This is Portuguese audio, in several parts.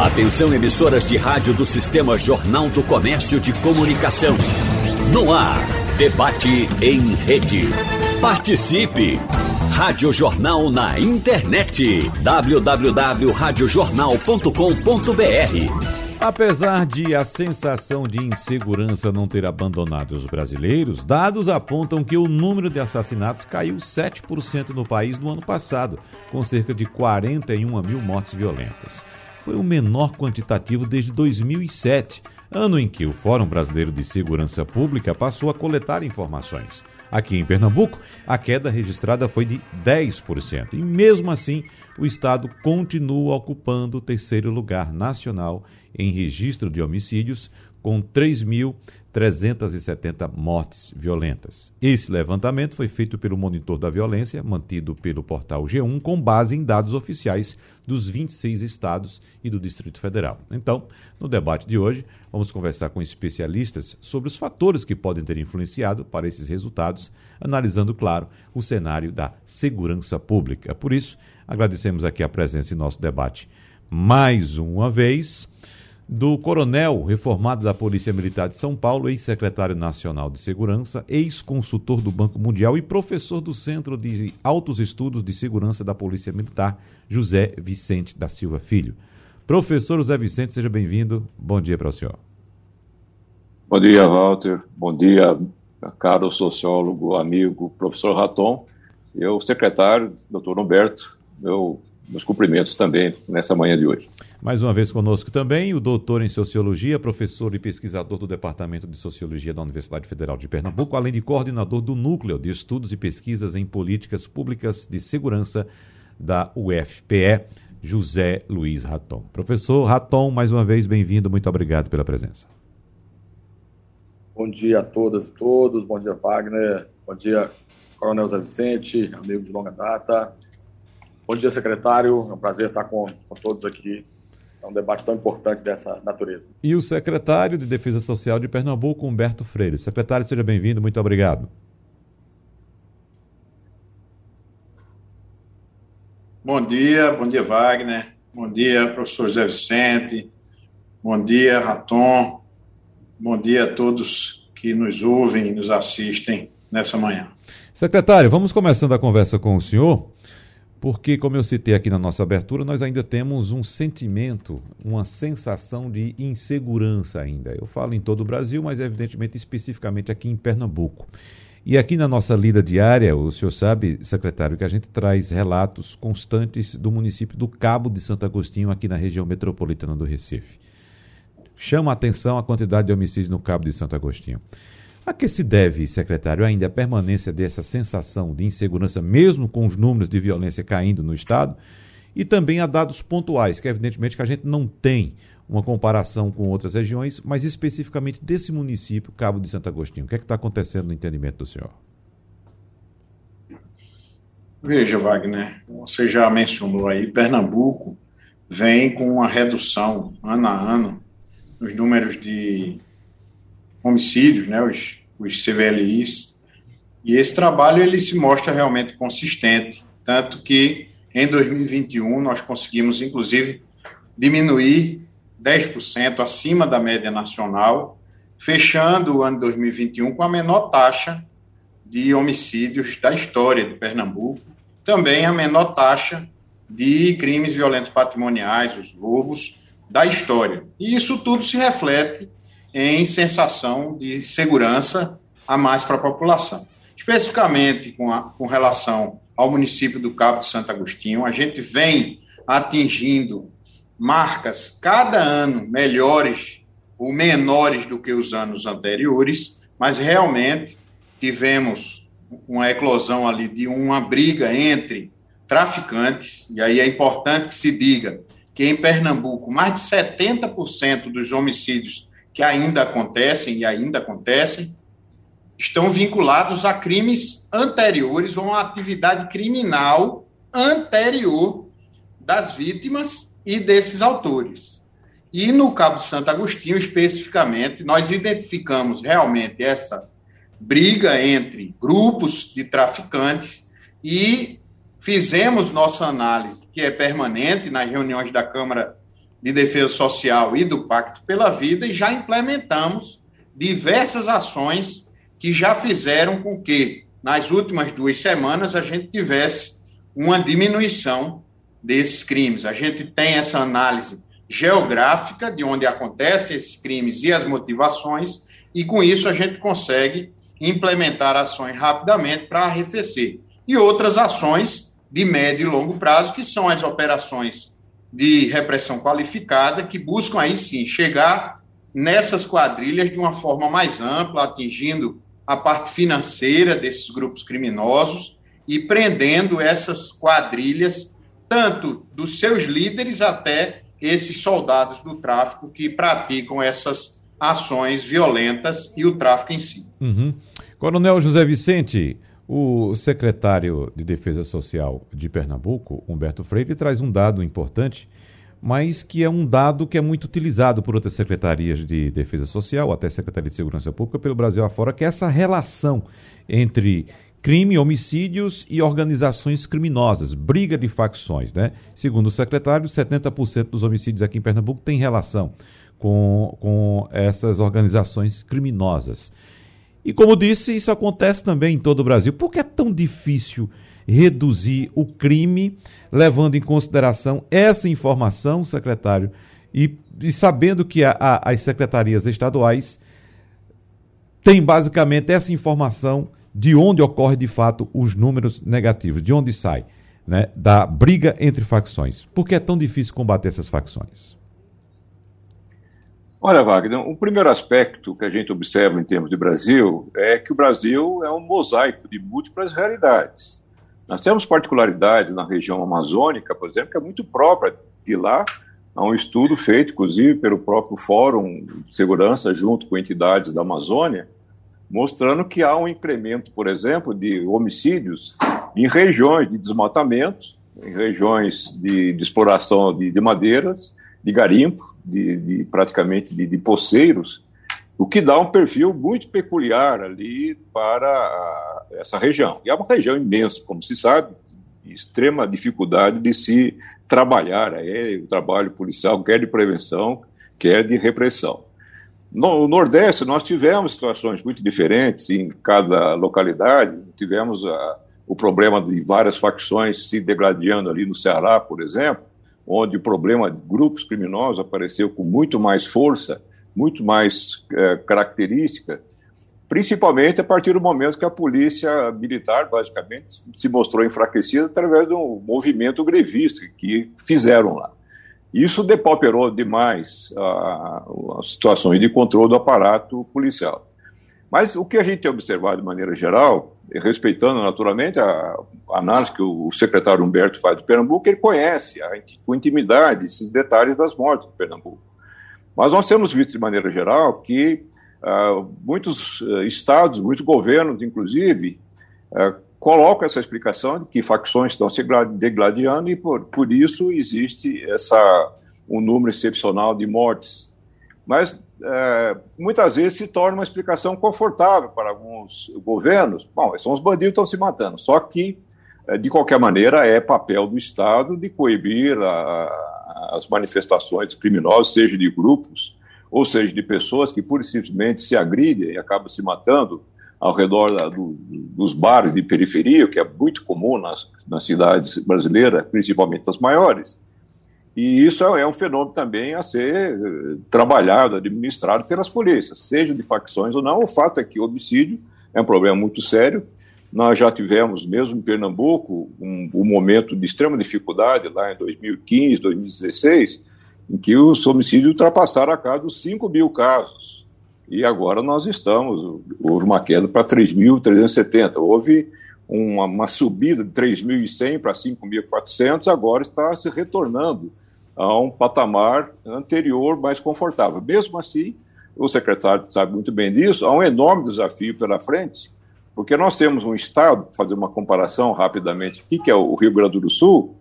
Atenção emissoras de rádio do Sistema Jornal do Comércio de Comunicação. No ar, debate em rede. Participe! Rádio Jornal na internet. www.radiojornal.com.br Apesar de a sensação de insegurança não ter abandonado os brasileiros, dados apontam que o número de assassinatos caiu 7% no país no ano passado, com cerca de 41 mil mortes violentas foi o menor quantitativo desde 2007, ano em que o Fórum Brasileiro de Segurança Pública passou a coletar informações. Aqui em Pernambuco, a queda registrada foi de 10%, e mesmo assim, o estado continua ocupando o terceiro lugar nacional em registro de homicídios, com 3.370 mortes violentas. Esse levantamento foi feito pelo Monitor da Violência, mantido pelo portal G1, com base em dados oficiais dos 26 estados e do Distrito Federal. Então, no debate de hoje, vamos conversar com especialistas sobre os fatores que podem ter influenciado para esses resultados, analisando, claro, o cenário da segurança pública. Por isso, agradecemos aqui a presença em nosso debate mais uma vez do coronel reformado da Polícia Militar de São Paulo, ex-secretário nacional de Segurança, ex-consultor do Banco Mundial e professor do Centro de Altos Estudos de Segurança da Polícia Militar, José Vicente da Silva Filho. Professor José Vicente, seja bem-vindo. Bom dia para o senhor. Bom dia, Walter. Bom dia, caro sociólogo, amigo, professor Raton. Eu, secretário, doutor Humberto, meu, meus cumprimentos também nessa manhã de hoje. Mais uma vez conosco também o doutor em Sociologia, professor e pesquisador do Departamento de Sociologia da Universidade Federal de Pernambuco, além de coordenador do Núcleo de Estudos e Pesquisas em Políticas Públicas de Segurança da UFPE, José Luiz Raton. Professor Raton, mais uma vez, bem-vindo, muito obrigado pela presença. Bom dia a todas e todos, bom dia Wagner, bom dia Coronel Zé Vicente, amigo de longa data, bom dia secretário, é um prazer estar com, com todos aqui é um debate tão importante dessa natureza. E o secretário de Defesa Social de Pernambuco, Humberto Freire. Secretário, seja bem-vindo, muito obrigado. Bom dia, bom dia, Wagner. Bom dia, professor José Vicente. Bom dia, Raton. Bom dia a todos que nos ouvem e nos assistem nessa manhã. Secretário, vamos começando a conversa com o senhor porque, como eu citei aqui na nossa abertura, nós ainda temos um sentimento, uma sensação de insegurança ainda. Eu falo em todo o Brasil, mas evidentemente especificamente aqui em Pernambuco. E aqui na nossa lida diária, o senhor sabe, secretário, que a gente traz relatos constantes do município do Cabo de Santo Agostinho, aqui na região metropolitana do Recife. Chama a atenção a quantidade de homicídios no Cabo de Santo Agostinho. A que se deve, secretário, ainda a permanência dessa sensação de insegurança, mesmo com os números de violência caindo no Estado? E também a dados pontuais, que evidentemente que a gente não tem uma comparação com outras regiões, mas especificamente desse município, Cabo de Santo Agostinho. O que é que está acontecendo no entendimento do senhor? Veja, Wagner, você já mencionou aí, Pernambuco vem com uma redução ano a ano nos números de homicídios, né, os, os CVLIs, e esse trabalho ele se mostra realmente consistente, tanto que em 2021 nós conseguimos, inclusive, diminuir 10% acima da média nacional, fechando o ano 2021 com a menor taxa de homicídios da história de Pernambuco, também a menor taxa de crimes violentos patrimoniais, os roubos da história. E isso tudo se reflete em sensação de segurança a mais para a população. Especificamente com, a, com relação ao município do Cabo de Santo Agostinho, a gente vem atingindo marcas cada ano melhores ou menores do que os anos anteriores, mas realmente tivemos uma eclosão ali de uma briga entre traficantes, e aí é importante que se diga que em Pernambuco mais de 70% dos homicídios que ainda acontecem e ainda acontecem, estão vinculados a crimes anteriores ou a atividade criminal anterior das vítimas e desses autores. E no Cabo Santo Agostinho, especificamente, nós identificamos realmente essa briga entre grupos de traficantes e fizemos nossa análise, que é permanente nas reuniões da Câmara de Defesa Social e do Pacto pela Vida e já implementamos diversas ações que já fizeram com que, nas últimas duas semanas, a gente tivesse uma diminuição desses crimes. A gente tem essa análise geográfica de onde acontecem esses crimes e as motivações, e com isso a gente consegue implementar ações rapidamente para arrefecer. E outras ações de médio e longo prazo, que são as operações de repressão qualificada, que buscam aí sim chegar nessas quadrilhas de uma forma mais ampla, atingindo a parte financeira desses grupos criminosos e prendendo essas quadrilhas, tanto dos seus líderes até esses soldados do tráfico que praticam essas ações violentas e o tráfico em si. Uhum. Coronel José Vicente, o secretário de Defesa Social de Pernambuco, Humberto Freire, traz um dado importante, mas que é um dado que é muito utilizado por outras secretarias de Defesa Social, até Secretaria de Segurança Pública pelo Brasil afora, que é essa relação entre crime, homicídios e organizações criminosas, briga de facções, né? Segundo o secretário, 70% dos homicídios aqui em Pernambuco têm relação com, com essas organizações criminosas. E como disse, isso acontece também em todo o Brasil. Por que é tão difícil reduzir o crime, levando em consideração essa informação, secretário, e, e sabendo que a, a, as secretarias estaduais têm basicamente essa informação de onde ocorre de fato os números negativos, de onde sai, né, da briga entre facções. Por que é tão difícil combater essas facções? Olha, Wagner, o primeiro aspecto que a gente observa em termos de Brasil é que o Brasil é um mosaico de múltiplas realidades. Nós temos particularidades na região amazônica, por exemplo, que é muito própria de lá. Há um estudo feito, inclusive, pelo próprio Fórum de Segurança, junto com entidades da Amazônia, mostrando que há um incremento, por exemplo, de homicídios em regiões de desmatamento, em regiões de, de exploração de, de, madeiras, de garimpo, de, de praticamente de, poceiros, o que dá um perfil muito peculiar ali para a, essa região. E é uma região imensa, como se sabe, extrema dificuldade de se trabalhar, é o trabalho policial, quer de prevenção, quer de repressão. No Nordeste, nós tivemos situações muito diferentes em cada localidade. Tivemos a, ah, o problema de várias facções se degradando ali no Ceará, por exemplo, onde o problema de grupos criminosos apareceu com muito mais força, muito mais é, característica, principalmente a partir do momento que a polícia militar, basicamente, se mostrou enfraquecida através do movimento grevista que fizeram lá. Isso depauperou demais as situações de controle do aparato policial. Mas o que a gente tem observado de maneira geral, respeitando naturalmente a, análise que o secretário Humberto faz de Pernambuco, ele conhece a, com intimidade esses detalhes das mortes de Pernambuco. Mas nós temos visto de maneira geral que uh, muitos uh, estados, muitos governos, inclusive, uh, coloco essa explicação de que facções estão se degladiando e por, por isso existe essa, um número excepcional de mortes. Mas é, muitas vezes se torna uma explicação confortável para alguns governos. Bom, são os bandidos que estão se matando. Só que, é, de qualquer maneira, é papel do Estado de coibir a, a, as manifestações criminosas, seja de grupos, ou seja de pessoas que pura e simplesmente se agridem e acabam se matando ao redor da, do, dos bares de periferia, que é muito comum nas, nas cidades brasileiras, principalmente as maiores. E isso é, é um fenômeno também a ser eh, trabalhado, administrado pelas polícias, seja de facções ou não. O fato é que homicídio é um problema muito sério. Nós já tivemos, mesmo em Pernambuco, um, um momento de extrema dificuldade lá em 2015, 2016, em que os homicídios ultrapassaram a casa dos 5 mil casos e agora nós estamos, houve uma queda para 3.370, houve uma, uma subida de 3.100 para 5.400, agora está se retornando a um patamar anterior mais confortável. Mesmo assim, o secretário sabe muito bem disso, há um enorme desafio pela frente, porque nós temos um estado, fazer uma comparação rapidamente aqui, que é o Rio Grande do Sul,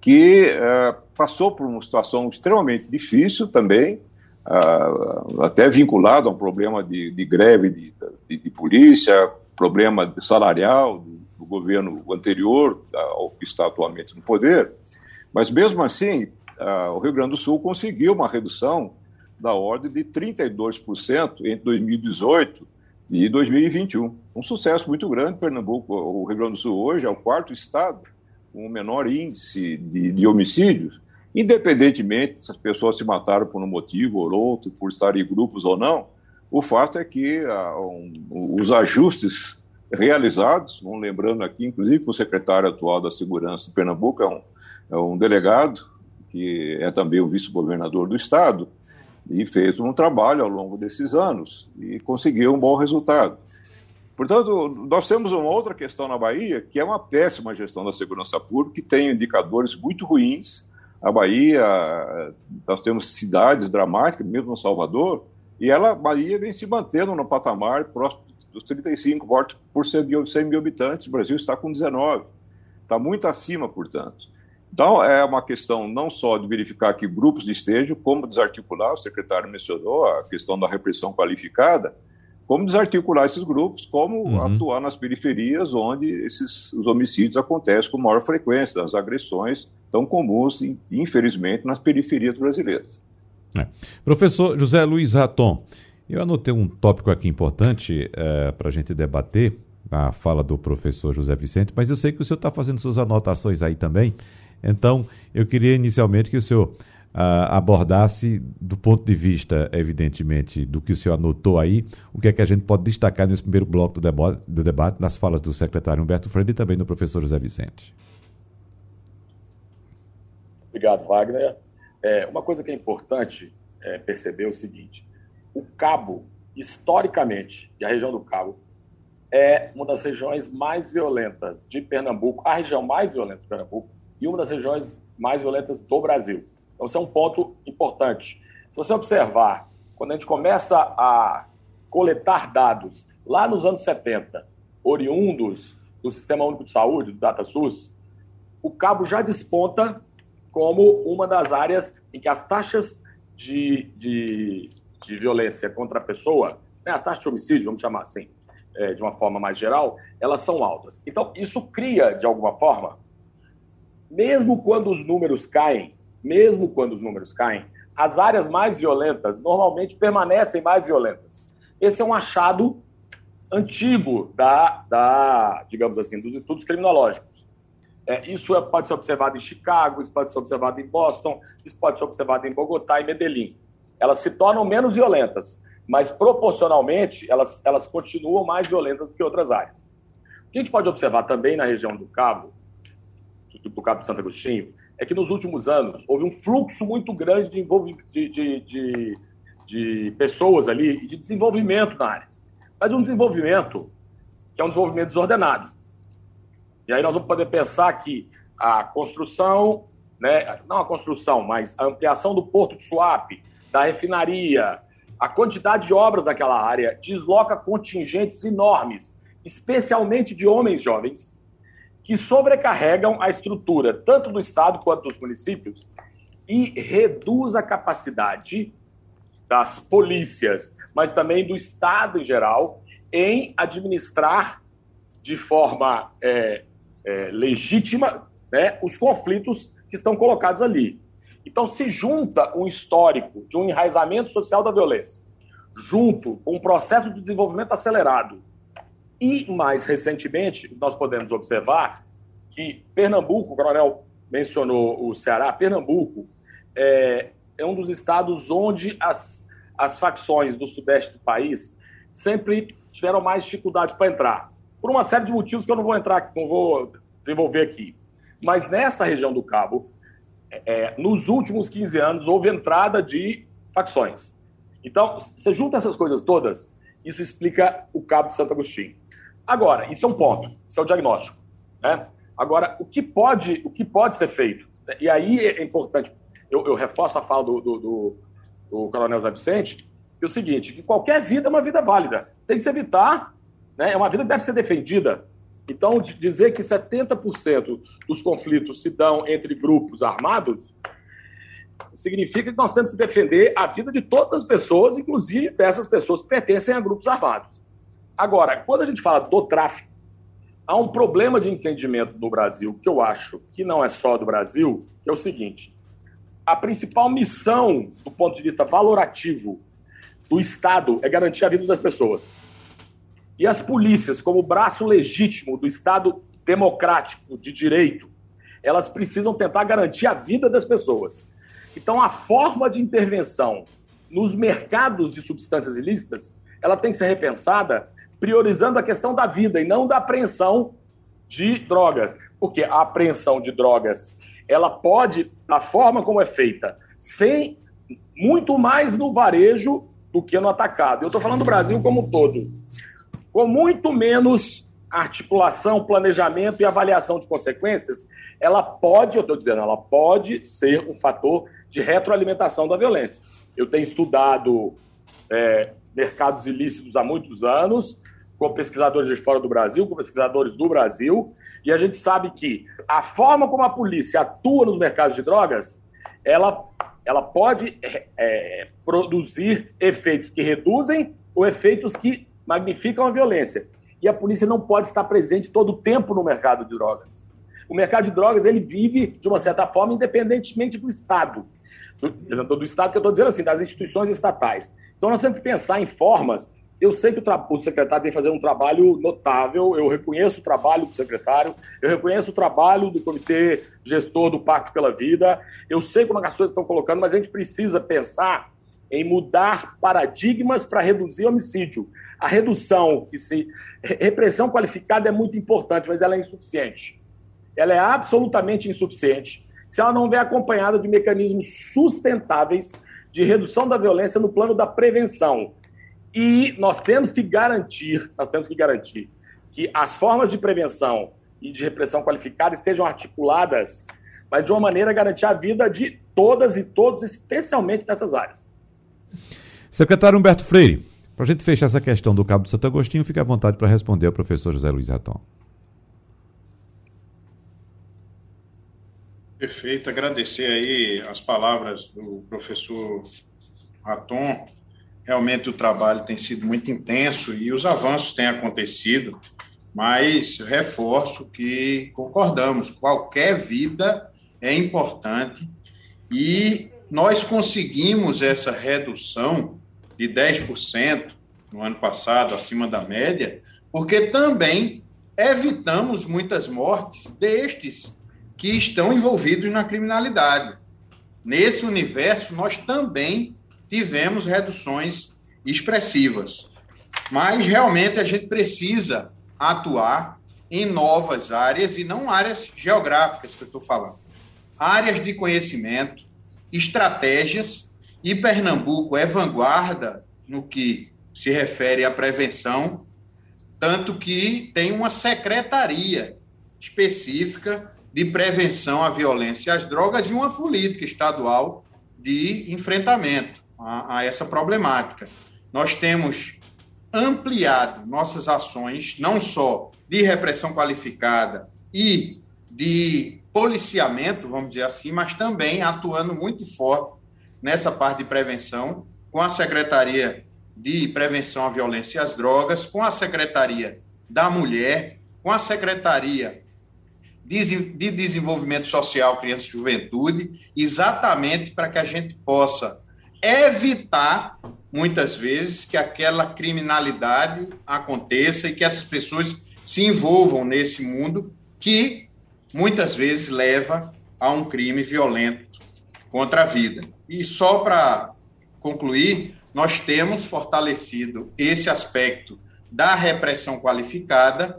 que é, passou por uma situação extremamente difícil também, uh, até vinculado a um problema de, de greve de, de, de, polícia, problema salarial do, governo anterior ao que está atualmente no poder. Mas mesmo assim, o Rio Grande do Sul conseguiu uma redução da ordem de 32% entre 2018 e 2021. Um sucesso muito grande. Pernambuco, o Rio Grande do Sul hoje é o quarto estado com o menor índice de, de homicídios, independentemente se as pessoas se mataram por um motivo ou outro, por estar em grupos ou não. O fato é que ah, um, os ajustes realizados, lembrando aqui, inclusive, que o secretário atual da Segurança de Pernambuco é um, é um delegado, que é também o vice-governador do Estado, e fez um trabalho ao longo desses anos e conseguiu um bom resultado. Portanto, nós temos uma outra questão na Bahia, que é uma péssima gestão da segurança pública, que tem indicadores muito ruins. A Bahia, nós temos cidades dramáticas, mesmo Salvador, e ela, a Bahia vem se mantendo no patamar próximo dos 35 mortos por 100 mil habitantes. O Brasil está com 19. Está muito acima, portanto. Então, é uma questão não só de verificar que grupos estejam, como desarticular, o secretário mencionou a questão da repressão qualificada, como desarticular esses grupos, como uhum. atuar nas periferias onde esses os homicídios acontecem com maior frequência, as agressões tão comuns, infelizmente, nas periferias brasileiras. É. Professor José Luiz Raton, eu anotei um tópico aqui importante é, para a gente debater, a fala do professor José Vicente, mas eu sei que o senhor está fazendo suas anotações aí também, então eu queria inicialmente que o senhor uh, abordasse, do ponto de vista, evidentemente, do que o senhor anotou aí, o que é que a gente pode destacar nesse primeiro bloco do do debate nas falas do secretário Humberto Freire e também do professor José Vicente. Obrigado, Wagner. É, uma coisa que é importante é, perceber é o seguinte: o Cabo, historicamente, e a região do Cabo, é uma das regiões mais violentas de Pernambuco, a região mais violenta de Pernambuco, e uma das regiões mais violentas do Brasil. Então, isso é um ponto importante. Se você observar, quando a gente começa a coletar dados lá nos anos 70, oriundos do Sistema Único de Saúde, do DataSUS, o cabo já desponta como uma das áreas em que as taxas de, de, de violência contra a pessoa, né, as taxas de homicídio, vamos chamar assim, é, de uma forma mais geral, elas são altas. Então, isso cria, de alguma forma, mesmo quando os números caem, mesmo quando os números caem, as áreas mais violentas normalmente permanecem mais violentas. Esse é um achado antigo da, da digamos assim, dos estudos criminológicos. É, isso é, pode ser observado em Chicago, isso pode ser observado em Boston, isso pode ser observado em Bogotá e Medellín. Elas se tornam menos violentas, mas proporcionalmente elas, elas continuam mais violentas do que outras áreas. O que a gente pode observar também na região do Cabo, do, Cabo de Santo Agostinho, é que nos últimos anos houve um fluxo muito grande de, de, de, de, de pessoas ali de desenvolvimento na área. Mas um desenvolvimento que é um desenvolvimento desordenado. E aí nós vamos poder pensar que a construção, né, não a construção, mas a ampliação do porto de Suape, da refinaria, a quantidade de obras daquela área desloca contingentes enormes, especialmente de homens jovens, que sobrecarregam a estrutura tanto do Estado quanto dos municípios e reduz a capacidade das polícias, mas também do Estado em geral, em administrar de forma é, é, legítima né, os conflitos que estão colocados ali. Então, se junta um histórico de um enraizamento social da violência, junto com um processo de desenvolvimento acelerado, e mais recentemente, nós podemos observar que Pernambuco, o coronel mencionou o Ceará, Pernambuco é, é um dos estados onde as, as facções do sudeste do país sempre tiveram mais dificuldade para entrar por uma série de motivos que eu não vou entrar, não vou desenvolver aqui. Mas nessa região do Cabo, é, nos últimos 15 anos, houve entrada de facções. Então, você junta essas coisas todas, isso explica o Cabo de Santo Agostinho. Agora, isso é um ponto, isso é o diagnóstico. Né? Agora, o que pode, o que pode ser feito? E aí é importante, eu, eu reforço a fala do, do, do, do Coronel Zé Vicente, que é o seguinte, que qualquer vida é uma vida válida. Tem que se evitar né? É uma vida que deve ser defendida. Então, dizer que 70% dos conflitos se dão entre grupos armados significa que nós temos que defender a vida de todas as pessoas, inclusive dessas pessoas que pertencem a grupos armados. Agora, quando a gente fala do tráfico, há um problema de entendimento no Brasil, que eu acho que não é só do Brasil, que é o seguinte: a principal missão, do ponto de vista valorativo, do Estado é garantir a vida das pessoas. E as polícias, como braço legítimo do Estado democrático de direito, elas precisam tentar garantir a vida das pessoas. Então, a forma de intervenção nos mercados de substâncias ilícitas, ela tem que ser repensada priorizando a questão da vida e não da apreensão de drogas. Porque a apreensão de drogas, ela pode, da forma como é feita, ser muito mais no varejo do que no atacado. Eu estou falando do Brasil como um todo. Com muito menos articulação, planejamento e avaliação de consequências, ela pode, eu estou dizendo, ela pode ser um fator de retroalimentação da violência. Eu tenho estudado é, mercados ilícitos há muitos anos, com pesquisadores de fora do Brasil, com pesquisadores do Brasil, e a gente sabe que a forma como a polícia atua nos mercados de drogas, ela, ela pode é, é produzir efeitos que reduzem ou efeitos que magnificam a violência. E a polícia não pode estar presente todo o tempo no mercado de drogas. O mercado de drogas ele vive, de uma certa forma, independentemente do Estado. Do, do Estado que eu estou dizendo assim, das instituições estatais. Então nós temos que pensar em formas. Eu sei que o, o secretário tem fazer um trabalho notável, eu reconheço o trabalho do secretário, eu reconheço o trabalho do comitê gestor do Pacto pela Vida, eu sei como as coisas estão colocando, mas a gente precisa pensar em mudar paradigmas para reduzir homicídio. A redução, que se repressão qualificada é muito importante, mas ela é insuficiente. Ela é absolutamente insuficiente se ela não vem acompanhada de mecanismos sustentáveis de redução da violência no plano da prevenção. E nós temos que garantir, nós temos que garantir que as formas de prevenção e de repressão qualificada estejam articuladas, mas de uma maneira a garantir a vida de todas e todos, especialmente nessas áreas. Secretário Humberto Freire, para a gente fechar essa questão do Cabo de Santo Agostinho, fique à vontade para responder ao professor José Luiz Raton. Perfeito, agradecer aí as palavras do professor Raton. Realmente o trabalho tem sido muito intenso e os avanços têm acontecido, mas reforço que concordamos, qualquer vida é importante e nós conseguimos essa redução de 10% no ano passado, acima da média, porque também evitamos muitas mortes destes que estão envolvidos na criminalidade. Nesse universo, nós também tivemos reduções expressivas. Mas realmente a gente precisa atuar em novas áreas e não áreas geográficas que eu estou falando. Áreas de conhecimento, estratégias, e Pernambuco é vanguarda no que se refere à prevenção, tanto que tem uma secretaria específica de prevenção à violência e às drogas e uma política estadual de enfrentamento a, a essa problemática. Nós temos ampliado nossas ações, não só de repressão qualificada e de policiamento, vamos dizer assim, mas também atuando muito forte nessa parte de prevenção, com a Secretaria de Prevenção à Violência e às Drogas, com a Secretaria da Mulher, com a Secretaria de Desenvolvimento Social, Criança e Juventude, exatamente para que a gente possa evitar, muitas vezes, que aquela criminalidade aconteça e que essas pessoas se envolvam nesse mundo que muitas vezes leva a um crime violento contra a vida. E só para concluir, nós temos fortalecido esse aspecto da repressão qualificada,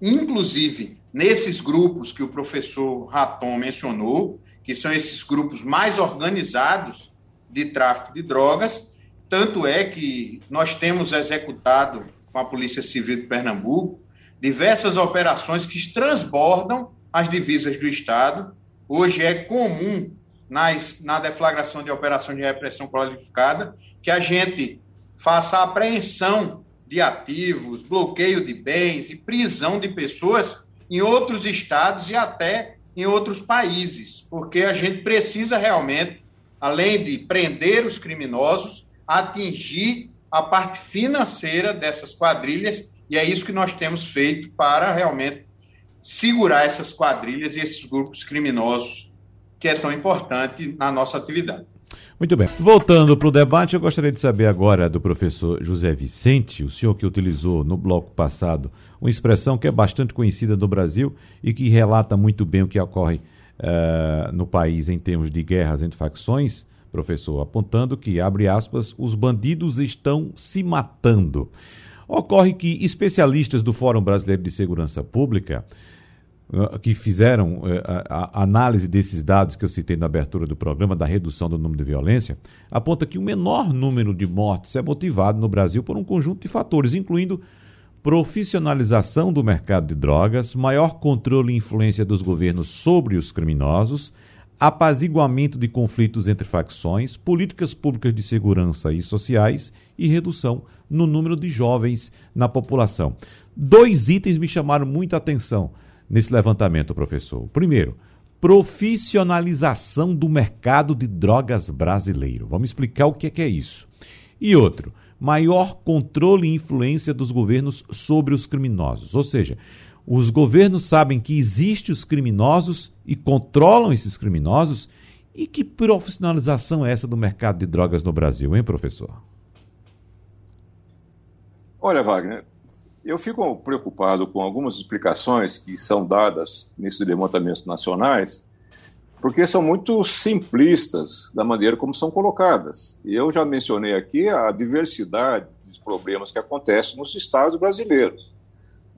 inclusive nesses grupos que o professor Raton mencionou, que são esses grupos mais organizados de tráfico de drogas. Tanto é que nós temos executado com a Polícia Civil de Pernambuco diversas operações que transbordam as divisas do Estado. Hoje é comum nas, na deflagração de operações de repressão qualificada que a gente faça apreensão de ativos, bloqueio de bens e prisão de pessoas em outros estados e até em outros países, porque a gente precisa realmente, além de prender os criminosos, atingir a parte financeira dessas quadrilhas, e é isso que nós temos feito para realmente segurar essas quadrilhas e esses grupos criminosos que é tão importante na nossa atividade. Muito bem. Voltando para o debate, eu gostaria de saber agora do professor José Vicente, o senhor que utilizou no bloco passado uma expressão que é bastante conhecida no Brasil e que relata muito bem o que ocorre uh, no país em termos de guerras entre facções, professor, apontando que, abre aspas, os bandidos estão se matando. Ocorre que especialistas do Fórum Brasileiro de Segurança Pública que fizeram eh, a, análise desses dados que eu citei na abertura do programa, da redução do número de violência, aponta que o menor número de mortes é motivado no Brasil por um conjunto de fatores, incluindo profissionalização do mercado de drogas, maior controle e influência dos governos sobre os criminosos, apaziguamento de conflitos entre facções, políticas públicas de segurança e sociais e redução no número de jovens na população. Dois itens me chamaram muita atenção nesse levantamento, professor. Primeiro, profissionalização do mercado de drogas brasileiro. Vamos explicar o que é, que é isso. E outro, maior controle e influência dos governos sobre os criminosos. Ou seja, os governos sabem que existem os criminosos e controlam esses criminosos. E que profissionalização é essa do mercado de drogas no Brasil, hein, professor? Olha, Wagner, eu fico preocupado com algumas explicações que são dadas nesses levantamentos nacionais, porque são muito simplistas da maneira como são colocadas. E eu já mencionei aqui a diversidade dos problemas que acontecem nos estados brasileiros.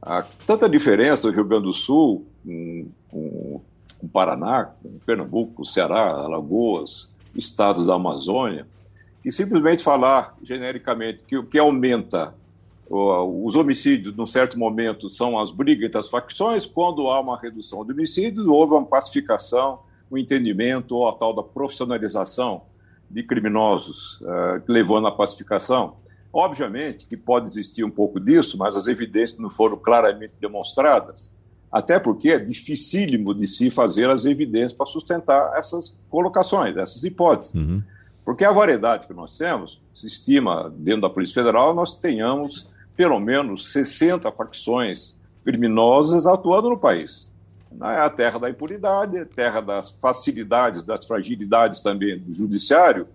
Há tanta diferença do Rio Grande do Sul com, com, Paraná, com Pernambuco, Ceará, Alagoas, estados da Amazônia, que simplesmente falar genericamente que o que aumenta os homicídios, num certo momento, são as brigas entre as facções, quando há uma redução de homicídios, houve uma pacificação, um entendimento ou a tal da profissionalização de criminosos, uh, levando à pacificação. Obviamente que pode existir um pouco disso, mas as evidências não foram claramente demonstradas, até porque é dificílimo de se fazer as evidências para sustentar essas colocações, essas hipóteses. Uhum. Porque a variedade que nós temos, se estima dentro da Polícia Federal, nós tenhamos pelo menos 60 facções criminosas atuando no país. É a terra da impunidade, terra das facilidades, das fragilidades também do judiciário,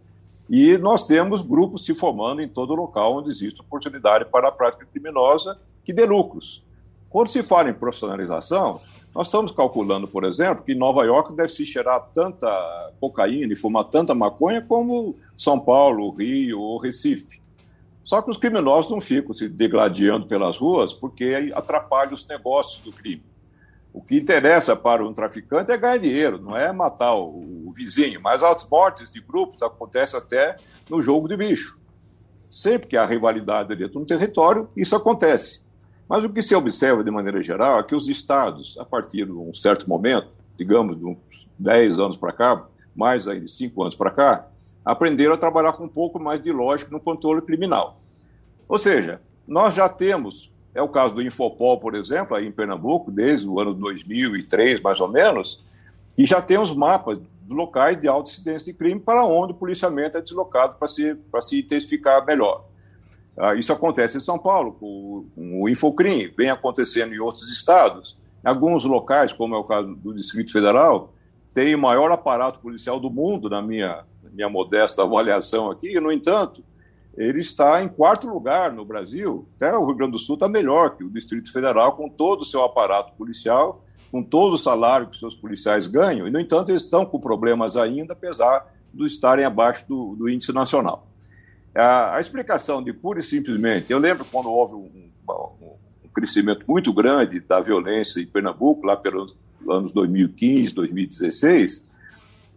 e nós temos grupos se formando em todo local onde existe oportunidade para a prática criminosa que dê lucros. Quando se fala em profissionalização, nós estamos calculando, por exemplo, que Nova York deve se cheirar tanta cocaína e fumar tanta maconha como São Paulo, Rio ou Recife. Só que os criminosos não ficam se degladiando pelas ruas porque atrapalha os negócios do crime. O que interessa para um traficante é ganhar dinheiro, não é matar o, o vizinho. Mas as mortes de grupos acontecem até no jogo de bicho. Sempre que há rivalidade dentro de um território, isso acontece. Mas o que se observa de maneira geral é que os estados, a partir de um certo momento, digamos de uns 10 anos para cá, mais ainda de 5 anos para cá, aprenderam a trabalhar com um pouco mais de lógica no controle criminal. Ou seja, nós já temos, é o caso do Infopol, por exemplo, aí em Pernambuco, desde o ano 2003, mais ou menos, e já tem os mapas dos locais de alta incidência de crime para onde o policiamento é deslocado para se, para se intensificar melhor. Ah, isso acontece em São Paulo, com, com o Infocrim, vem acontecendo em outros estados. Em alguns locais, como é o caso do Distrito Federal, tem o maior aparato policial do mundo, na minha minha modesta avaliação aqui, no entanto, ele está em quarto lugar no Brasil. Até o Rio Grande do Sul está melhor que o Distrito Federal, com todo o seu aparato policial, com todo o salário que seus policiais ganham, e, no entanto, eles estão com problemas ainda, apesar de estarem abaixo do, do índice nacional. A, a, explicação de pura e simplesmente, eu lembro quando houve um, um, um crescimento muito grande da violência em Pernambuco, lá pelos anos 2015, 2016,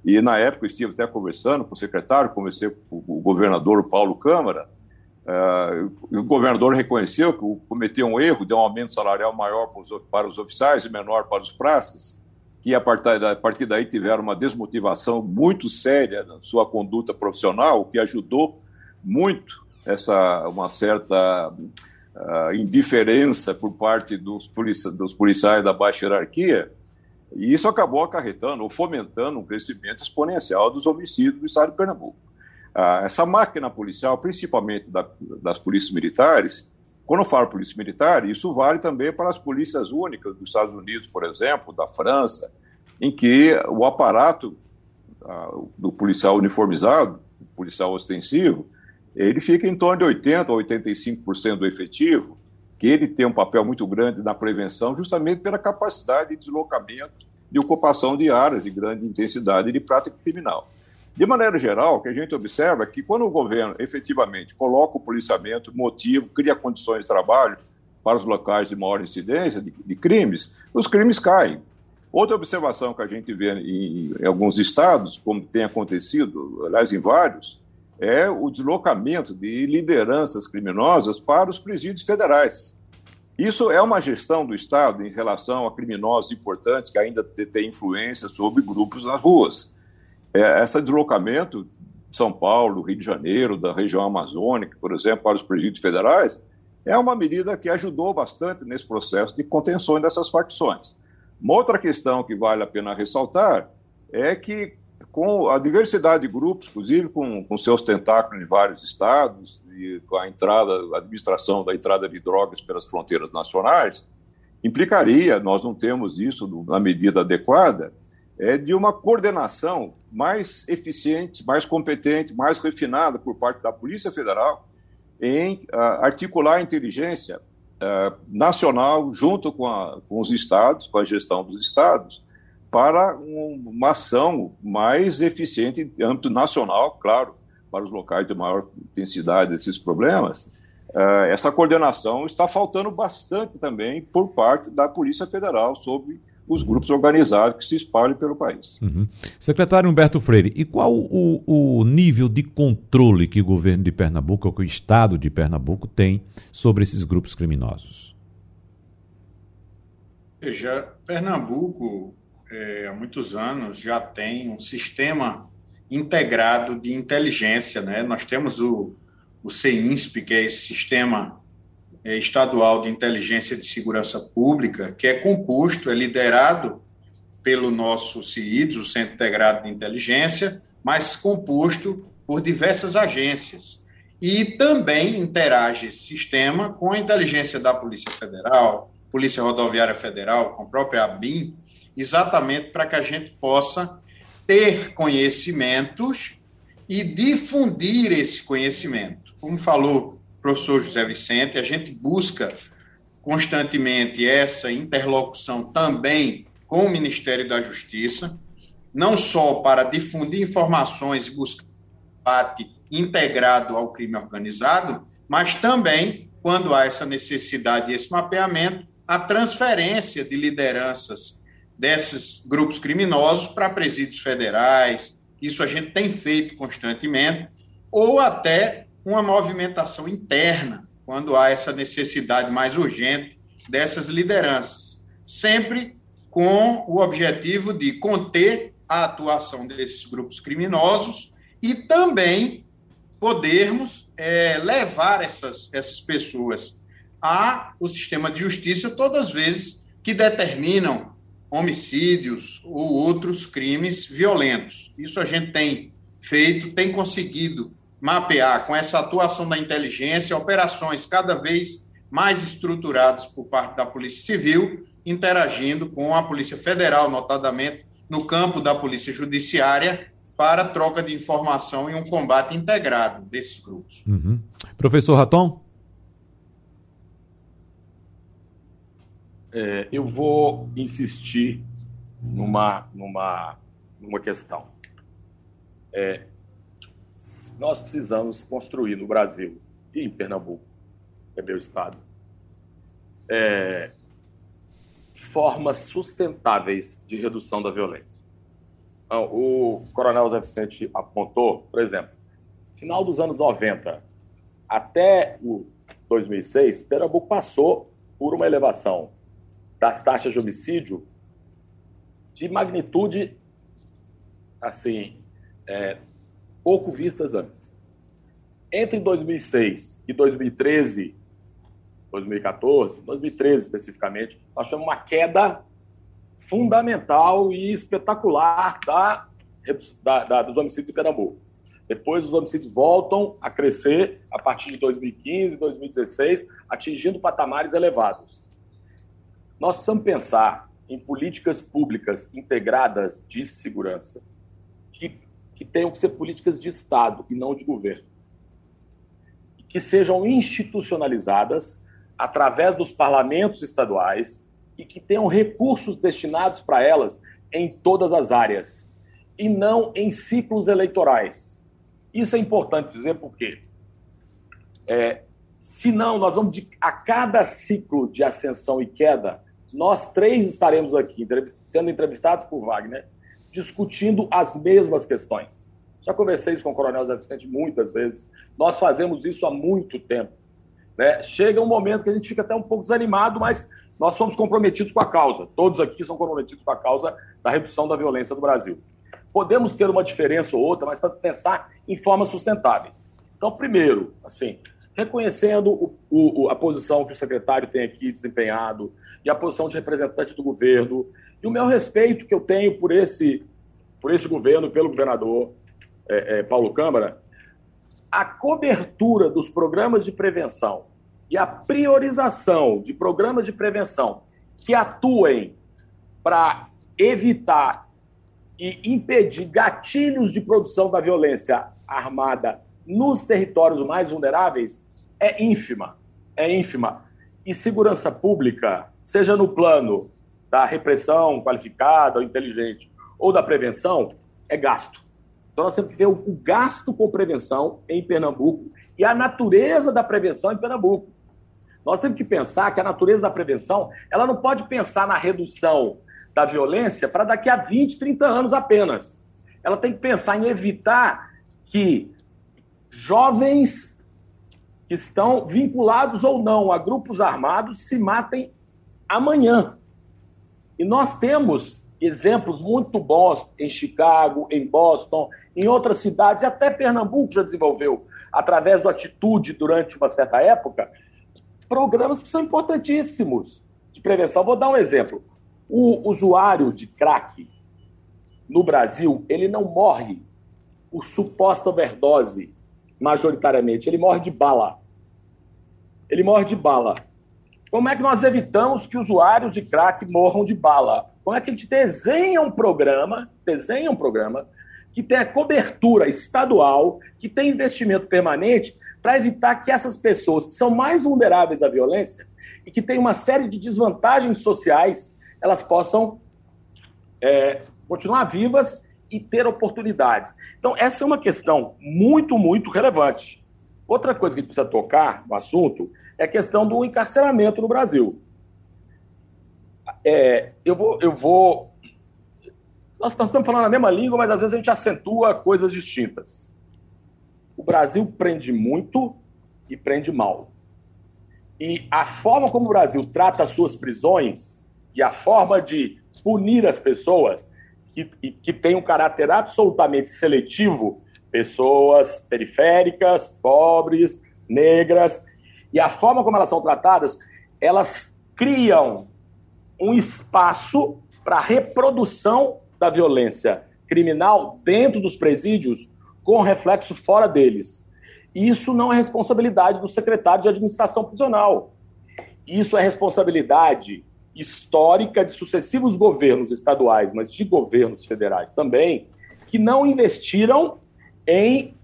e na época eu estive até conversando com o secretário, conversei com o governador Paulo Câmara. Uh, o governador reconheceu que cometeu um erro, deu um aumento salarial maior para os, para os oficiais e menor para os praças, que a partir, a partir daí tiveram uma desmotivação muito séria na sua conduta profissional, o que ajudou muito essa uma certa uh, indiferença por parte dos, policia, dos policiais da baixa hierarquia e isso acabou acarretando ou fomentando um crescimento exponencial dos homicídios do estado de Pernambuco. Ah, essa máquina policial, principalmente da, das polícias militares, quando eu falo polícia militar, isso vale também para as polícias únicas dos Estados Unidos, por exemplo, da França, em que o aparato a, do policial uniformizado, policial ostensivo, ele fica em torno de 80% a 85% do efetivo, que ele tem um papel muito grande na prevenção, justamente pela capacidade de deslocamento de ocupação de áreas de grande intensidade de prática criminal. De maneira geral, o que a gente observa é que quando o governo efetivamente coloca o policiamento, motivo, cria condições de trabalho para os locais de maior incidência de, de crimes, os crimes caem. Outra observação que a gente vê em, em alguns estados, como tem acontecido, aliás, em vários, é o deslocamento de lideranças criminosas para os presídios federais. Isso é uma gestão do Estado em relação a criminosos importantes que ainda têm influência sobre grupos nas ruas. É, esse deslocamento de São Paulo, Rio de Janeiro, da região amazônica, por exemplo, para os presídios federais, é uma medida que ajudou bastante nesse processo de contenção dessas facções. Uma outra questão que vale a pena ressaltar é que, com a diversidade de grupos, inclusive com, com seus tentáculos em vários estados, e com a entrada, a administração da entrada de drogas pelas fronteiras nacionais, implicaria, nós não temos isso na medida adequada, é de uma coordenação mais eficiente, mais competente, mais refinada por parte da Polícia Federal em uh, articular a inteligência uh, nacional junto com, a, com, os estados, com a gestão dos estados, para um, uma ação mais eficiente em âmbito nacional, claro, para os locais de maior intensidade desses problemas, uh, essa coordenação está faltando bastante também por parte da Polícia Federal sobre os grupos organizados que se espalham pelo país. Uhum. Secretário Humberto Freire, e qual o, o, nível de controle que o governo de Pernambuco, ou que o Estado de Pernambuco tem sobre esses grupos criminosos? Veja, Pernambuco, é, há muitos anos, já tem um sistema integrado de inteligência. Né? Nós temos o, o CINSP, que é esse sistema é, estadual de inteligência de segurança pública, que é composto, é liderado pelo nosso CIDS, o Centro Integrado de Inteligência, mas composto por diversas agências. E também interage esse sistema com a inteligência da Polícia Federal, Polícia Rodoviária Federal, com a própria ABIN, exatamente para que a gente possa ter conhecimentos e difundir esse conhecimento. Como falou o professor José Vicente, a gente busca constantemente essa interlocução também com o Ministério da Justiça, não só para difundir informações e buscar debate integrado ao crime organizado, mas também, quando há essa necessidade e esse mapeamento, a transferência de lideranças desses grupos criminosos para presídios federais, isso a gente tem feito constantemente, ou até uma movimentação interna, quando há essa necessidade mais urgente dessas lideranças, sempre com o objetivo de conter a atuação desses grupos criminosos e também podermos é, levar essas, essas pessoas ao sistema de justiça todas as vezes que determinam homicídios ou outros crimes violentos. Isso a gente tem feito, tem conseguido mapear com essa atuação da inteligência operações cada vez mais estruturadas por parte da Polícia Civil, interagindo com a Polícia Federal, notadamente no campo da Polícia Judiciária, para troca de informação e um combate integrado desses grupos. Uhum. Professor Raton? É, eu vou insistir numa, numa, numa questão. É, nós precisamos construir no Brasil e em Pernambuco, que é meu estado, é, formas sustentáveis de redução da violência. Então, o Coronel Zé Vicente apontou, por exemplo, final dos anos 90 até o 2006, Pernambuco passou por uma elevação das taxas de homicídio de magnitude, assim, é, pouco vistas antes. Entre 2006 e 2013, 2014, 2013 especificamente, nós tivemos uma queda fundamental e espetacular da, da, da, dos homicídios em Pernambuco. Depois, os homicídios voltam a crescer a partir de 2015, 2016, atingindo patamares elevados. Nós precisamos pensar em políticas públicas integradas de segurança que que tenham que ser políticas de Estado e não de governo. Que sejam institucionalizadas através dos parlamentos estaduais e que tenham recursos destinados para elas em todas as áreas e não em ciclos eleitorais. Isso é importante dizer porque, é, senão, nós vamos, de, a cada ciclo de ascensão e queda, nós três estaremos aqui, sendo entrevistados por Wagner, discutindo as mesmas questões. Já conversei isso com o Coronel Zé Vicente muitas vezes. Nós fazemos isso há muito tempo. Né? Chega um momento que a gente fica até um pouco desanimado, mas nós somos comprometidos com a causa. Todos aqui são comprometidos com a causa da redução da violência no Brasil. Podemos ter uma diferença ou outra, mas para pensar em formas sustentáveis. Então, primeiro, assim, reconhecendo o, o, a posição que o secretário tem aqui desempenhado e a posição de representante do governo. E o meu respeito que eu tenho por esse, por esse governo, pelo governador é, é, Paulo Câmara, a cobertura dos programas de prevenção e a priorização de programas de prevenção que atuem para evitar e impedir gatilhos de produção da violência armada nos territórios mais vulneráveis é ínfima. É ínfima. E segurança pública, seja no plano da repressão qualificada ou inteligente ou da prevenção, é gasto. Então nós temos que ver o gasto com prevenção em Pernambuco e a natureza da prevenção em Pernambuco. Nós temos que pensar que a natureza da prevenção, ela não pode pensar na redução da violência para daqui a 20, 30 anos apenas. Ela tem que pensar em evitar que jovens que estão vinculados ou não a grupos armados se matem amanhã. E nós temos exemplos muito bons em Chicago, em Boston, em outras cidades, até Pernambuco já desenvolveu, através do Atitude durante uma certa época, programas que são importantíssimos de prevenção. Vou dar um exemplo. O usuário de crack no Brasil, ele não morre por suposta overdose, majoritariamente. Ele morre de bala. Ele morre de bala. Como é que nós evitamos que usuários de crack morram de bala? Como é que a gente desenha um programa, desenha um programa que tenha cobertura estadual, que tenha investimento permanente para evitar que essas pessoas que são mais vulneráveis à violência e que têm uma série de desvantagens sociais, elas possam é, continuar vivas e ter oportunidades. Então, essa é uma questão muito, muito relevante. Outra coisa que a gente precisa tocar no assunto é a questão do encarceramento no Brasil. É, eu vou. Eu vou nós, nós estamos falando a mesma língua, mas às vezes a gente acentua coisas distintas. O Brasil prende muito e prende mal. E a forma como o Brasil trata as suas prisões e a forma de punir as pessoas que, que tem um caráter absolutamente seletivo, pessoas periféricas, pobres, negras, e a forma como elas são tratadas, elas criam um espaço para reprodução da violência criminal dentro dos presídios com reflexo fora deles. Isso não é responsabilidade do secretário de administração prisional. Isso é responsabilidade histórica de sucessivos governos estaduais, mas de governos federais também, que não investiram em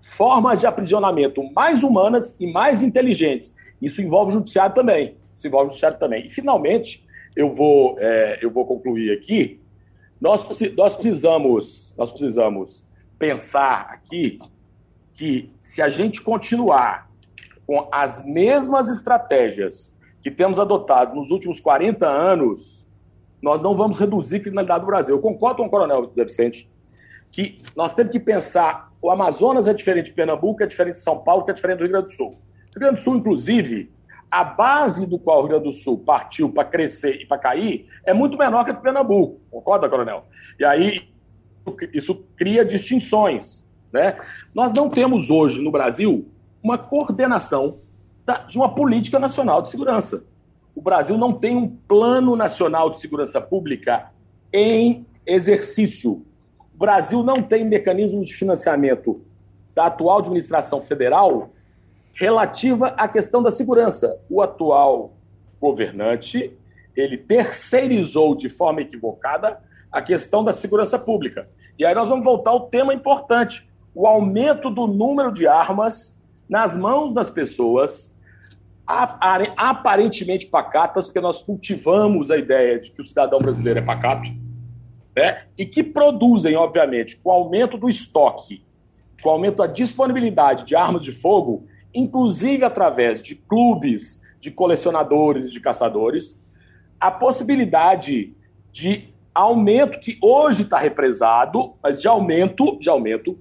formas de aprisionamento mais humanas e mais inteligentes. Isso envolve o judiciário também. Isso envolve o judiciário também. E, finalmente, eu vou, é, eu vou concluir aqui. Nós, nós, precisamos, nós precisamos pensar aqui que se a gente continuar com as mesmas estratégias que temos adotado nos últimos 40 anos, nós não vamos reduzir a criminalidade do Brasil. Eu concordo com o coronel Vicente que nós temos que pensar, o Amazonas é diferente de Pernambuco, é diferente de São Paulo, é diferente do Rio Grande do Sul. O Rio Grande do Sul, inclusive, a base do qual o Rio Grande do Sul partiu para crescer e para cair é muito menor que a de Pernambuco. Concorda, coronel? E aí isso cria distinções. Né? Nós não temos hoje no Brasil uma coordenação de uma política nacional de segurança. O Brasil não tem um plano nacional de segurança pública em exercício. O Brasil não tem mecanismo de financiamento da atual administração federal relativa à questão da segurança. O atual governante, ele terceirizou de forma equivocada a questão da segurança pública. E E aí nós vamos voltar ao tema importante: o aumento do número de armas nas mãos das pessoas, aparentemente pacatas, porque nós cultivamos a ideia de que o cidadão brasileiro é pacato, né? e que produzem, obviamente, com o aumento do estoque, com o aumento da disponibilidade de armas de fogo, inclusive através de clubes de colecionadores e de caçadores, a possibilidade de aumento que hoje está represado, mas de aumento, de aumento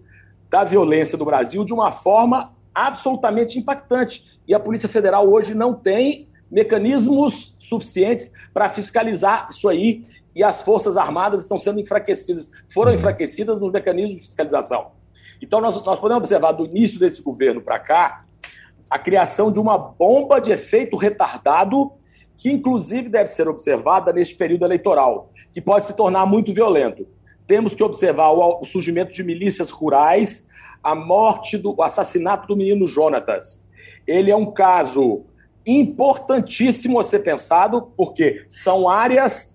da violência no Brasil de uma forma absolutamente impactante. E a Polícia Federal hoje não tem mecanismos suficientes para fiscalizar isso aí e as Forças Armadas estão sendo enfraquecidas, foram enfraquecidas nos mecanismos de fiscalização. Então, nós, nós podemos observar do início desse governo para cá a criação de uma bomba de efeito retardado, que inclusive deve ser observada neste período eleitoral, que pode se tornar muito violento. Temos que observar o, o surgimento de milícias rurais, a morte do o assassinato do menino Jonatas. Ele é um caso importantíssimo a ser pensado, porque são áreas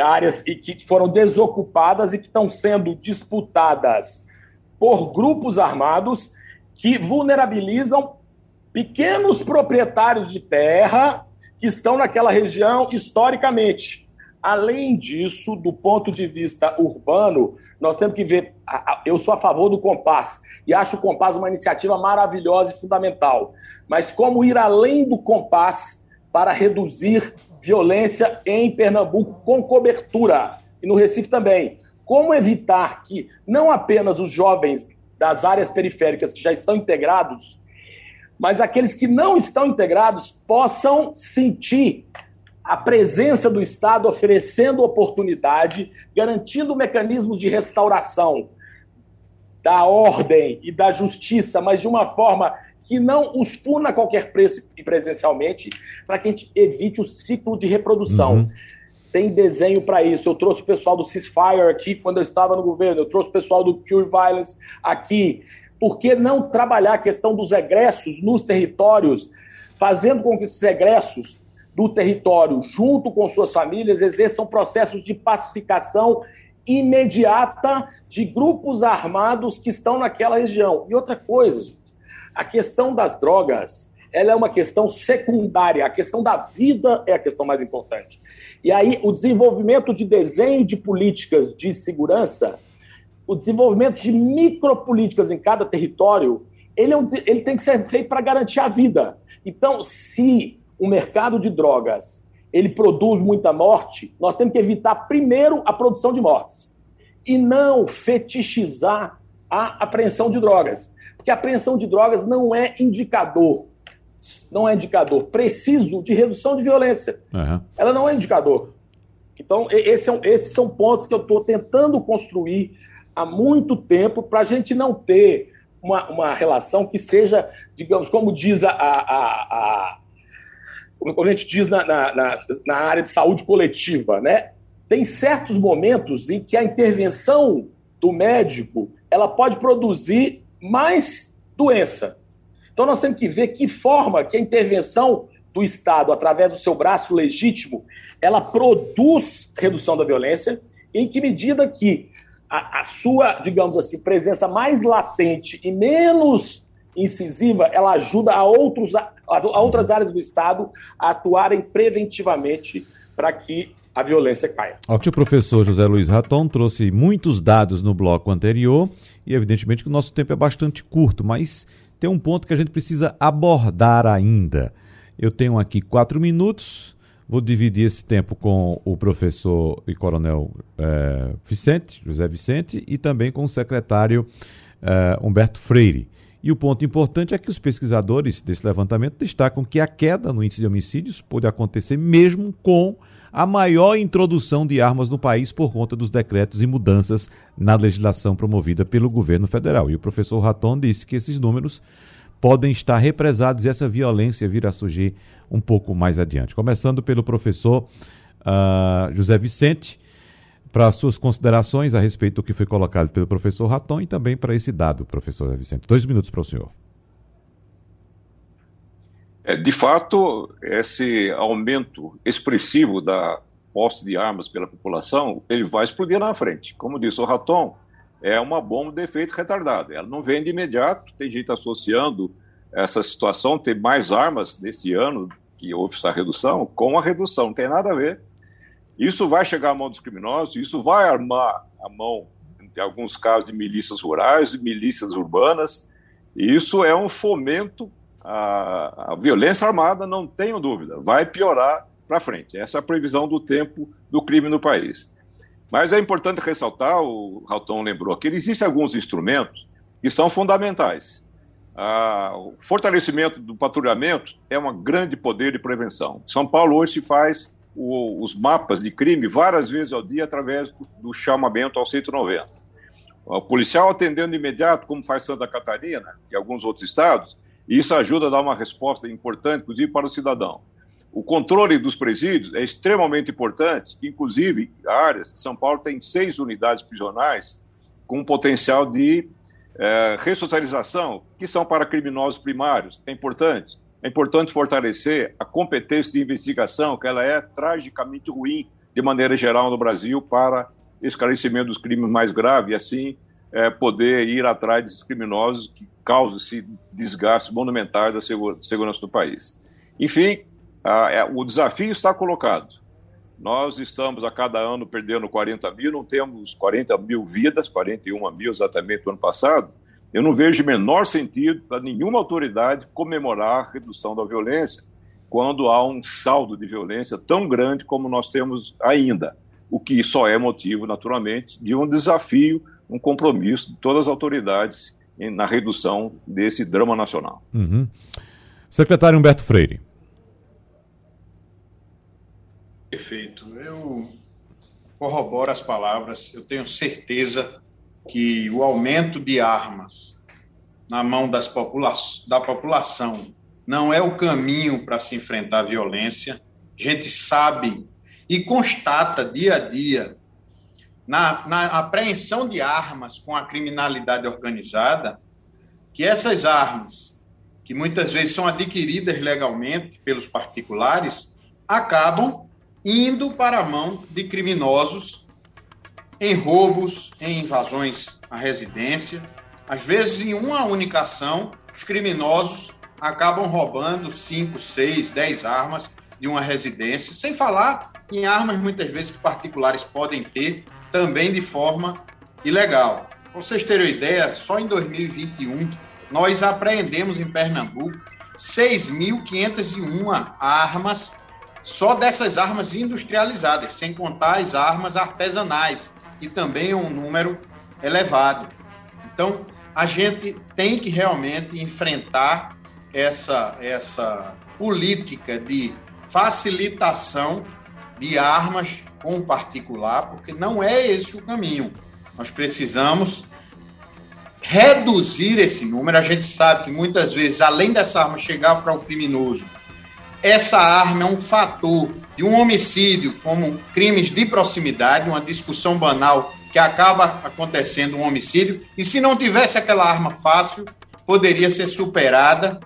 áreas que foram desocupadas e que estão sendo disputadas por grupos armados que vulnerabilizam pequenos proprietários de terra que estão naquela região historicamente. Além disso, do ponto de vista urbano, nós temos que ver. Eu sou a favor do Compass e acho o Compass uma iniciativa maravilhosa e fundamental. Mas como ir além do Compass para reduzir violência em Pernambuco com cobertura e no Recife também? Como evitar que não apenas os jovens das áreas periféricas que já estão integrados, mas aqueles que não estão integrados possam sentir a presença do Estado oferecendo oportunidade, garantindo mecanismos de restauração da ordem e da justiça, mas de uma forma que não os puna a qualquer preço presencialmente, para que a gente evite o ciclo de reprodução. Uhum. Tem desenho para isso. Eu trouxe o pessoal do Ceasefire aqui quando eu estava no governo, eu trouxe o pessoal do Cure Violence aqui. Por que não trabalhar a questão dos egressos nos territórios, fazendo com que esses egressos do território, junto com suas famílias, exerçam processos de pacificação imediata de grupos armados que estão naquela região. E outra coisa, gente, a questão das drogas, ela é uma questão secundária, a questão da vida é a questão mais importante. E aí o desenvolvimento de desenho de políticas de segurança, o desenvolvimento de micropolíticas em cada território, ele, é um, ele tem que ser feito para garantir a vida. Então, se o mercado de drogas ele produz muita morte, nós temos que evitar primeiro a produção de mortes e não fetichizar a apreensão de drogas, porque a apreensão de drogas não é indicador, não é indicador preciso de redução de violência. Uhum. Ela não é indicador. Então, esse é um, esses são pontos que eu estou tentando construir há muito tempo para a gente não ter uma, uma relação que seja, digamos, como diz a, a, a como a gente diz na, na, na, na área de saúde coletiva, né? Tem certos momentos em que a intervenção do médico ela pode produzir mais doença. Então nós temos que ver que forma que a intervenção do Estado, através do seu braço legítimo, ela produz redução da violência, em que medida que a, a sua, digamos assim, presença mais latente e menos incisiva, ela ajuda a, outros, a outras áreas do Estado a atuarem preventivamente para que a violência caia. Aqui o professor José Luiz Raton trouxe muitos dados no bloco anterior e evidentemente que o nosso tempo é bastante curto, mas tem um ponto que a gente precisa abordar ainda. Eu tenho aqui quatro minutos, vou dividir esse tempo com o professor e coronel é, Vicente, José Vicente, e também com o secretário é, Humberto Freire. E o ponto importante é que os pesquisadores desse levantamento destacam que a queda no índice de homicídios pode acontecer mesmo com a maior introdução de armas no país por conta dos decretos e mudanças na legislação promovida pelo governo federal. E o professor Raton disse que esses números podem estar represados e essa violência vir a surgir um pouco mais adiante. Começando pelo professor uh, José Vicente, para suas considerações a respeito do que foi colocado pelo professor Raton e também para esse dado, professor Vicente. Dois minutos para o senhor. É, de fato, esse aumento expressivo da posse de armas pela população, ele vai explodir na frente. Como disse o Raton, é uma bomba de efeito retardado. Ela não vem de imediato, tem gente associando essa situação, ter mais armas nesse ano, que houve essa redução, com a redução, não tem nada a ver. Isso vai chegar à mão dos criminosos, isso vai armar a mão, em alguns casos, de milícias rurais, de milícias urbanas, e isso é um fomento à, à violência armada, não tenho dúvida, vai piorar para frente. Essa é a previsão do tempo do crime no país. Mas é importante ressaltar, o Ralton lembrou que existem alguns instrumentos que são fundamentais. Ah, o fortalecimento do patrulhamento é um grande poder de prevenção. São Paulo hoje se faz o, os mapas de crime várias vezes ao dia através do, do chamamento ao 190. O policial atendendo imediato, como faz Santa Catarina e alguns outros estados, e isso ajuda a dar uma resposta importante, inclusive para o cidadão. O controle dos presídios é extremamente importante, inclusive áreas. São Paulo tem seis unidades prisionais com um potencial de é, ressocialização, que são para criminosos primários. É importante. É importante fortalecer a competência de investigação, que ela é tragicamente ruim, de maneira geral, no Brasil, para esclarecimento dos crimes mais graves e, assim, é, poder ir atrás desses criminosos que causam esse desgaste monumental da segurança do país. Enfim, ah, é, o desafio está colocado. Nós estamos a cada ano perdendo 40 mil, não temos 40 mil vidas, 41 mil exatamente no ano passado. Eu não vejo menor sentido para nenhuma autoridade comemorar a redução da violência quando há um saldo de violência tão grande como nós temos ainda, o que só é motivo, naturalmente, de um desafio, um compromisso de todas as autoridades na redução desse drama nacional. Uhum. Secretário Humberto Freire. Perfeito. Eu corroboro as palavras. Eu tenho certeza que o aumento de armas na mão popula da população não é o caminho para se enfrentar a violência. A gente sabe e constata dia a dia na, na apreensão de armas com a criminalidade organizada que essas armas, que muitas vezes são adquiridas legalmente pelos particulares, acabam indo para a mão de criminosos em roubos, em invasões à residência. Às vezes, em uma única ação, os criminosos acabam roubando 5, 6, 10 armas de uma residência, sem falar em armas muitas vezes que particulares podem ter também de forma ilegal. Para vocês terem uma ideia, só em 2021 nós apreendemos em Pernambuco 6.501 armas só dessas armas industrializadas, sem contar as armas artesanais, que também um número elevado. Então, a gente tem que realmente enfrentar essa, essa política de facilitação de armas com o particular, porque não é esse o caminho. Nós precisamos reduzir esse número. A gente sabe que muitas vezes, além dessa arma chegar para o criminoso, essa arma é um fator de um homicídio, como crimes de proximidade, uma discussão banal que acaba acontecendo um homicídio, e se não tivesse aquela arma fácil, poderia ser superada.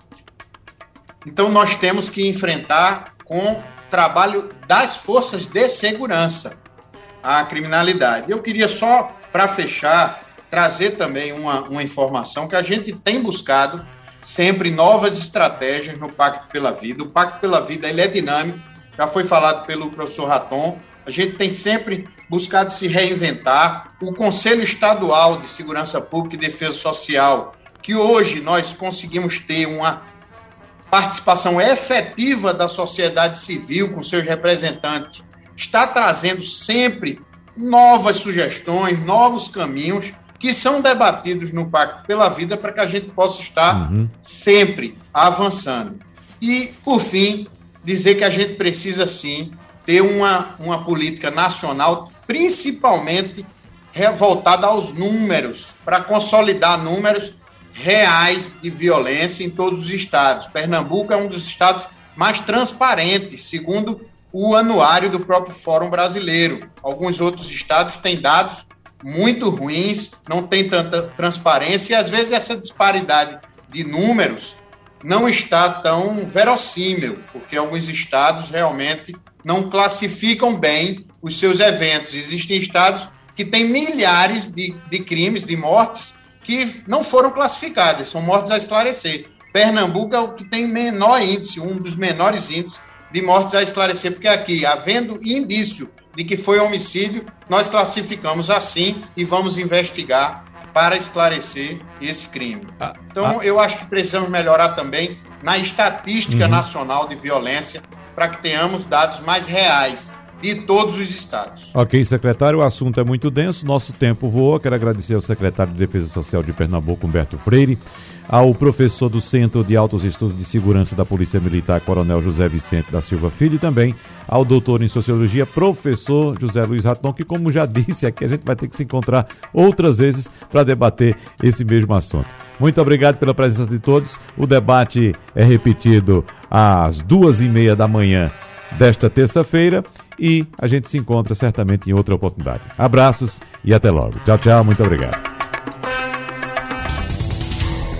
Então nós temos que enfrentar com trabalho das forças de segurança a criminalidade. Eu queria só, para fechar, trazer também uma, uma informação que a gente tem buscado sempre novas estratégias no Pacto pela Vida. O Pacto pela Vida ele é dinâmico, já foi falado pelo professor Raton. A gente tem sempre buscado se reinventar. O Conselho Estadual de Segurança Pública e Defesa Social, que hoje nós conseguimos ter uma participação efetiva da sociedade civil com seus representantes, está trazendo sempre novas sugestões, novos caminhos que são debatidos no Pacto pela Vida para que a gente possa estar uhum. sempre avançando. E, por fim, dizer que a gente precisa sim ter uma, uma política nacional, principalmente voltada aos números, para consolidar números reais de violência em todos os estados. Pernambuco é um dos estados mais transparentes, segundo o anuário do próprio Fórum Brasileiro. Alguns outros estados têm dados muito ruins, não tem tanta transparência e às vezes essa disparidade de números não está tão verossímil, porque alguns estados realmente não classificam bem os seus eventos. Existem estados que tem milhares de, de crimes, de mortes, que não foram classificadas, são mortes a esclarecer. Pernambuco é o que tem menor índice, um dos menores índices de mortes a esclarecer, porque aqui, havendo indício de que foi homicídio, nós classificamos assim e vamos investigar para esclarecer esse crime. Ah, então, ah. eu acho que precisamos melhorar também na estatística uhum. nacional de violência para que tenhamos dados mais reais de todos os estados. Ok, secretário, o assunto é muito denso, nosso tempo voou. Quero agradecer ao secretário de Defesa Social de Pernambuco, Humberto Freire, ao professor do Centro de Altos Estudos de Segurança da Polícia Militar, Coronel José Vicente da Silva Filho, e também ao doutor em Sociologia, professor José Luiz Raton, que, como já disse aqui, a gente vai ter que se encontrar outras vezes para debater esse mesmo assunto. Muito obrigado pela presença de todos. O debate é repetido às duas e meia da manhã desta terça-feira e a gente se encontra certamente em outra oportunidade. Abraços e até logo. Tchau, tchau. Muito obrigado.